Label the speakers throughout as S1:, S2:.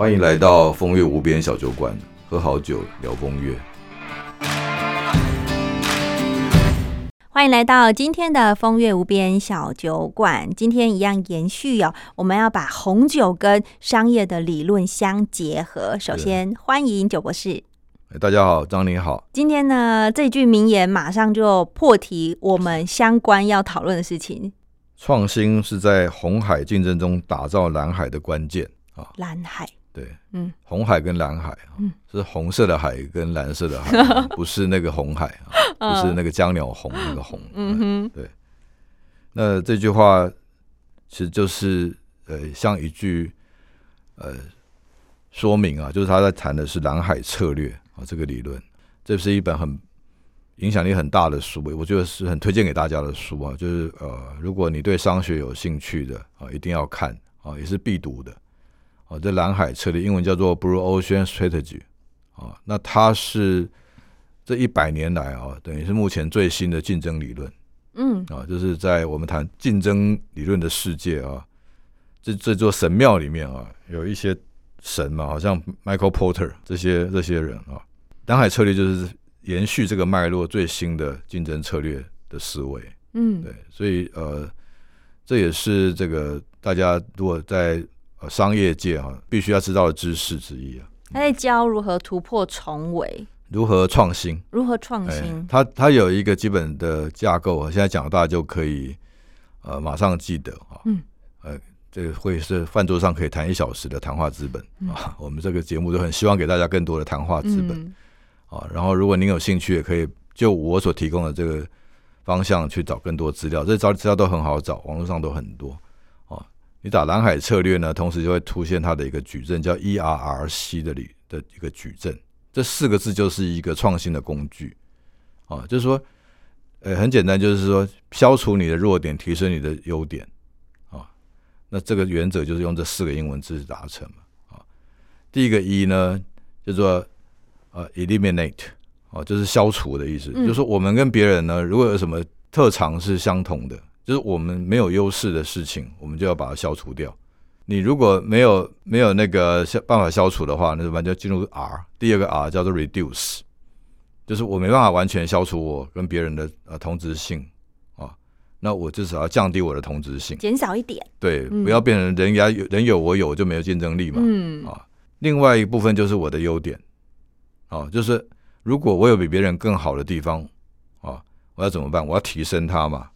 S1: 欢迎来到风月无边小酒馆，喝好酒聊风月。
S2: 欢迎来到今天的风月无边小酒馆。今天一样延续哦，我们要把红酒跟商业的理论相结合。首先欢迎酒博士。
S1: 哎大家好，张宁好。
S2: 今天呢，这句名言马上就破题，我们相关要讨论的事情。
S1: 创新是在红海竞争中打造蓝海的关键啊。
S2: 蓝海，
S1: 对，
S2: 嗯，
S1: 红海跟蓝海啊，
S2: 嗯
S1: 是红色的海跟蓝色的海，不是那个红海啊，不是那个江鸟红那个红。
S2: 嗯哼，
S1: 那这句话其实就是呃，像一句呃说明啊，就是他在谈的是蓝海策略啊这个理论。这是一本很影响力很大的书，我觉得是很推荐给大家的书啊。就是呃，如果你对商学有兴趣的啊，一定要看啊，也是必读的啊。这蓝海策略英文叫做 Blue Ocean Strategy 啊，那它是这一百年来啊，等于是目前最新的竞争理论。
S2: 嗯
S1: 啊，就是在我们谈竞争理论的世界啊，这这座神庙里面啊，有一些神嘛，好像 Michael Porter 这些这些人啊，蓝海策略就是延续这个脉络最新的竞争策略的思维，
S2: 嗯，
S1: 对，所以呃，这也是这个大家如果在呃商业界啊，必须要知道的知识之一啊，
S2: 他在教如何突破重围，
S1: 如何创新。
S2: 如何创
S1: 哎
S2: 新。
S1: 它它有一个基本的架构啊，现在讲大家就可以呃马上记得啊，
S2: 嗯，
S1: 呃，这个会是饭桌上可以谈一小时的谈话资本、啊，我们这个节目都很希望给大家更多的谈话资本、
S2: 嗯
S1: 啊，然后如果您有兴趣，也可以就我所提供的这个方向去找更多资料，这找资料都很好找，网络上都很多啊。你打蓝海策略呢，同时就会出现它的一个矩阵，叫 ERRC 的里的一个矩阵。这四个字就是一个创新的工具啊，就是说，呃，很简单，就是说消除你的弱点，提升你的优点啊。那这个原则就是用这四个英文字达成嘛啊。第一个一呢，叫做呃 eliminate 啊，就是消除的意思，
S2: 嗯
S1: 就是说我们跟别人呢，如果有什么特长是相同的，就是我们没有优势的事情，我们就要把它消除掉。你如果没有没有那个消办法消除的话，那怎么办？就进入 R，第二个 R 叫做 reduce，就是我没办法完全消除我跟别人的呃同质性啊，那我至少要降低我的同质性，
S2: 减少一点。
S1: 对，
S2: 嗯
S1: 不要变成人家有人有我有就没有竞争力嘛。
S2: 嗯
S1: 啊，另外一部分就是我的优点，啊，就是如果我有比别人更好的地方，啊，我要怎么办？我要提升它嘛。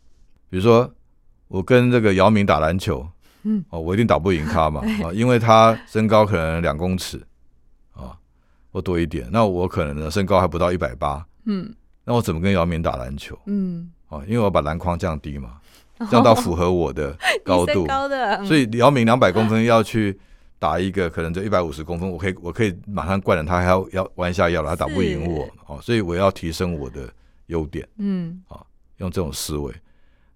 S1: 比如说，我跟这个姚明打篮球，
S2: 嗯，
S1: 哦，我一定打不赢他嘛，啊，因为他身高可能两公尺，啊，或多一点，那我可能呢身高还不到一百八，
S2: 嗯。
S1: 那我怎么跟姚明打篮球？
S2: 嗯，
S1: 啊，因为我把篮筐降低嘛，降到符合我的高度，
S2: 高的，
S1: 所以姚明两百公分要去打一个可能就一百五十公分，我可以我可以马上灌了他，还要要弯下腰了，他打不赢我哦，所以我要提升我的优点，
S2: 嗯。
S1: 啊用这种思维。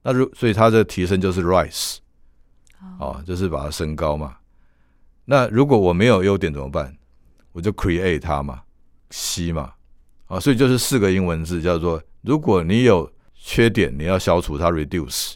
S1: 那如所以它的提升就是 rise 哦，就是把它升高嘛。那如果我没有优点怎么办？我就 create 它嘛，c 嘛，啊，所以就是四个英文字叫做：如果你有缺点，你要消除它 reduce。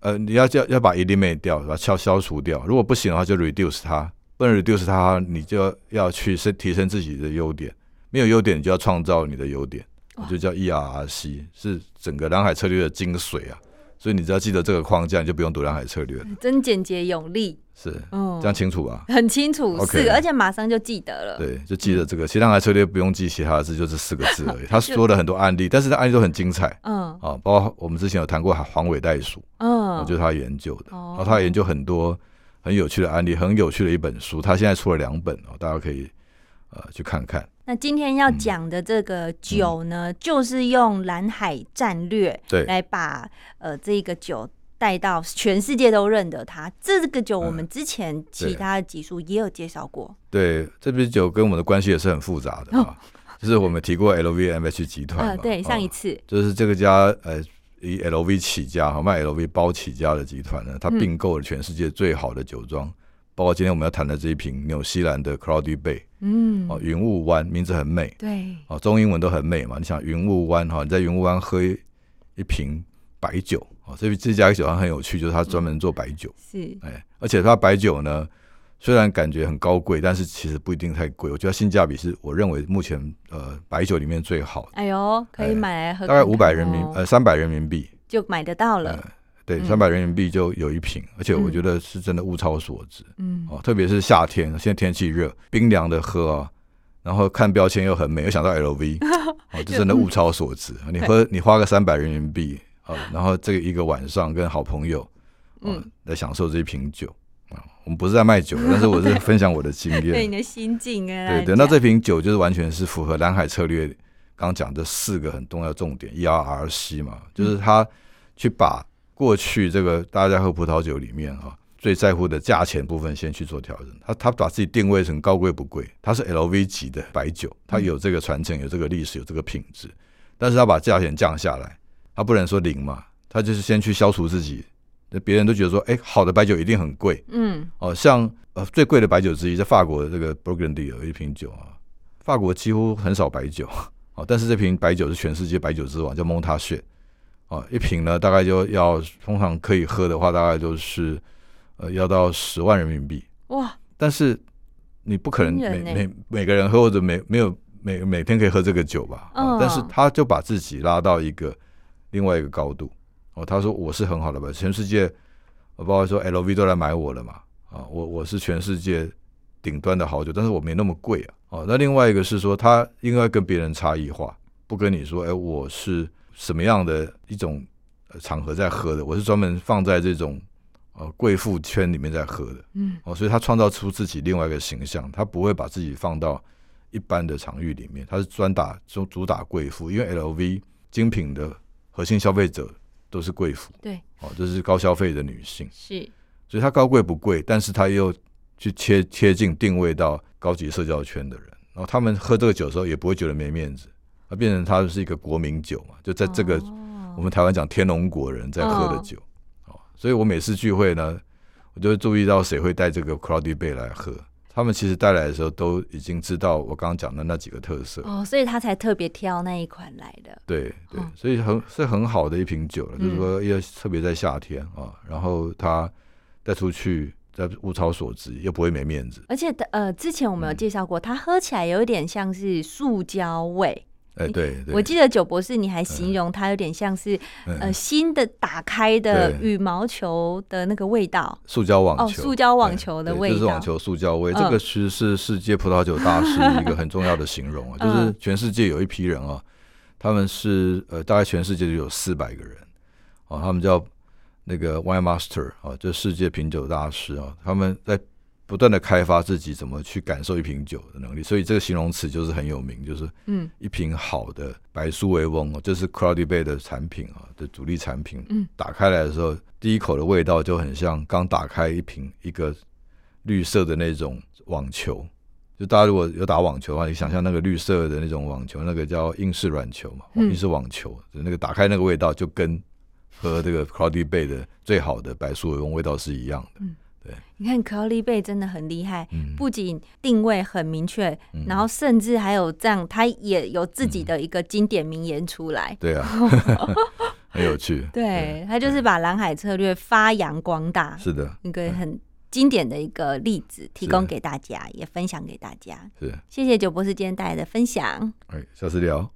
S1: 呃，你要要要把 eliminate 掉，把它消消除掉。如果不行的话，就 reduce 它。不能 reduce 它，你就要去升提升自己的优点。没有优点，你就要创造你的优点，就叫 ERRC，是整个蓝海策略的精髓啊。所以你只要记得这个框架，你就不用读蓝海策略了。
S2: 真简洁有力，
S1: 是
S2: 嗯
S1: 这样清楚吧？
S2: 很清楚个，而且马上就记得了。
S1: 对，就记得这个。其实蓝海策略不用记其他的字，就这四个字而已。他说了很多案例，但是他案例都很精彩
S2: 嗯
S1: 啊，包括我们之前有谈过黄尾袋鼠，
S2: 嗯，
S1: 就是他研究的。
S2: 哦
S1: 然后他研究很多很有趣的案例，很有趣的一本书。他现在出了两本哦，大家可以呃去看看。
S2: 那今天要讲的这个酒呢，就是用蓝海战略
S1: 对。
S2: 来把呃这个酒带到全世界都认得它。这个酒我们之前其他的集数也有介绍过。
S1: 对，这杯酒跟我们的关系也是很复杂的啊。就是我们提过 LVMH 集团嘛，
S2: 呃，对，上一
S1: 哦
S2: 次，
S1: 就是这个家呃以 LV 起家，哈卖 LV 包起家的集团呢，它
S2: 嗯。
S1: 并购了全世界最好的酒庄，包括今天我们要谈的这一瓶纽西兰的 Cloudy Bay
S2: 嗯，
S1: 哦，云雾湾名字很美。
S2: 对，
S1: 哦，中英文都很美嘛。你想云雾湾哈，你在云雾湾喝一一瓶白酒哦，这这家酒庄很有趣，就是它专门做白酒，
S2: 是，
S1: 哎，而且它白酒呢虽然感觉很高贵，但是其实不一定太贵。我觉得性价比是我认为目前呃白酒里面最好的，
S2: 哎呦，可以买来喝看看。哦，
S1: 大概五百人民呃三百人民币，
S2: 就买得到了。
S1: 对，
S2: 嗯
S1: 三百人民币就有一瓶，而且我觉得是真的物超所值
S2: 嗯，
S1: 哦。特别是夏天，现在天气热，冰凉的喝啊，然后看标签又很美，又想到 LV，哦，就真的物超所值。你喝你花个三百人民币啊，然后这个一个晚上跟好朋友，嗯，来享受这一瓶酒啊。我们不是在卖酒，但是我是 分享我的经验
S2: 对你。的心境啊
S1: 对对，那这瓶酒就是完全是符合蓝海策略刚刚讲的四个很重要重点，E R R C 嘛，就是他去把过去这个大家喝葡萄酒里面啊最在乎的价钱部分先去做调整。他他把自己定位成高贵不贵，它是 L V 级的白酒，它有这个传承，有这个历史，有这个品质，但是他把价钱降下来，他不能说零嘛，他就是先去消除自己。那别人都觉得说，哎、好的白酒一定很贵，
S2: 嗯
S1: 哦，像呃最贵的白酒之一，在法国的这个 Burgundy 有一瓶酒啊，法国几乎很少白酒哦，但是这瓶白酒是全世界白酒之王，叫 Montrachet 哦，一瓶呢大概就要通常可以喝的话，大概就是呃要到十万人民币，
S2: 哇，
S1: 但是你不可能每每每个人喝或者每没有每每天可以喝这个酒吧，哦
S2: 嗯。
S1: 但是他就把自己拉到一个另外一个高度哦，他说我是很好的吧，全世界我包括说 LV 都来买我了嘛，啊，我我是全世界顶端的好酒，但是我没那么贵啊，哦，那另外一个是说他应该跟别人差异化，不跟你说，哎，我是什么样的一种呃场合在喝的，我是专门放在这种呃贵妇圈里面在喝的。
S2: 嗯。
S1: 哦，所以他创造出自己另外一个形象，他不会把自己放到一般的场域里面，他是专打主主打贵妇，因为 LV 精品的核心消费者都是贵妇，
S2: 对，
S1: 哦，这是高消费的女性，
S2: 是，
S1: 所以它高贵不贵，但是他又去切切近定位到高级社交圈的人，然后他们喝这个酒的时候也不会觉得没面子，它变成它是一个国民酒嘛，就在这个
S2: 哦
S1: 我们台湾讲天龙国人在喝的酒，哦，所以我每次聚会呢，我就会注意到谁会带这个 Cloudy Bay 来喝。他们其实带来的时候都已经知道我刚刚讲的那几个特色，
S2: 哦，所以他才特别挑那一款来的。
S1: 对对
S2: 哦，
S1: 所以很是很好的一瓶酒了，
S2: 嗯
S1: 就是说也特别在夏天啊，然后它带出去，在物超所值，又不会没面子。
S2: 而且呃，之前我们有介绍过，它喝起来有一点像是塑胶味。
S1: 哎，对对，
S2: 我记得九博士你还形容它有点像是
S1: 嗯
S2: 呃新的打开的羽毛球的那个味道。
S1: 塑胶网
S2: 哦
S1: 球，
S2: 塑胶网球的味道。
S1: 对就是网球塑胶味。
S2: 嗯。
S1: 这个其实是世界葡萄酒大师一个很重要的形容啊，就是
S2: 嗯。
S1: 全世界有一批人啊，他们是呃，大概全世界就有四百个人啊，他们叫那个 wine master 啊，就世界品酒大师啊，他们在不断的开发自己怎么去感受一瓶酒的能力，所以这个形容词就是很有名，就是
S2: 嗯
S1: 一瓶好的白苏维翁哦，这是 Cloudy Bay 的产品啊的主力产品。
S2: 嗯，
S1: 打开来的时候，第一口的味道就很像刚打开一瓶一个绿色的那种网球。就大家如果有打网球的话，你想象那个绿色的那种网球，那个叫硬式软球嘛，
S2: 嗯
S1: 硬式网球，那个打开那个味道就跟喝这个 Cloudy Bay 的最好的白苏维翁味道是一样的。
S2: 你看 c o l l y Bay 真的很厉害，
S1: 嗯，
S2: 不仅定位很明确，
S1: 嗯
S2: 然后甚至还有这样，他也有自己的一个经典名言出来。
S1: 对啊，很有趣。
S2: 对他就是把蓝海策略发扬光大，
S1: 是的，
S2: 一个很经典的一个例子，提供给大家，也分享给大家。
S1: 是。
S2: 谢谢九博士今天带来的分享。
S1: 哎，下次聊。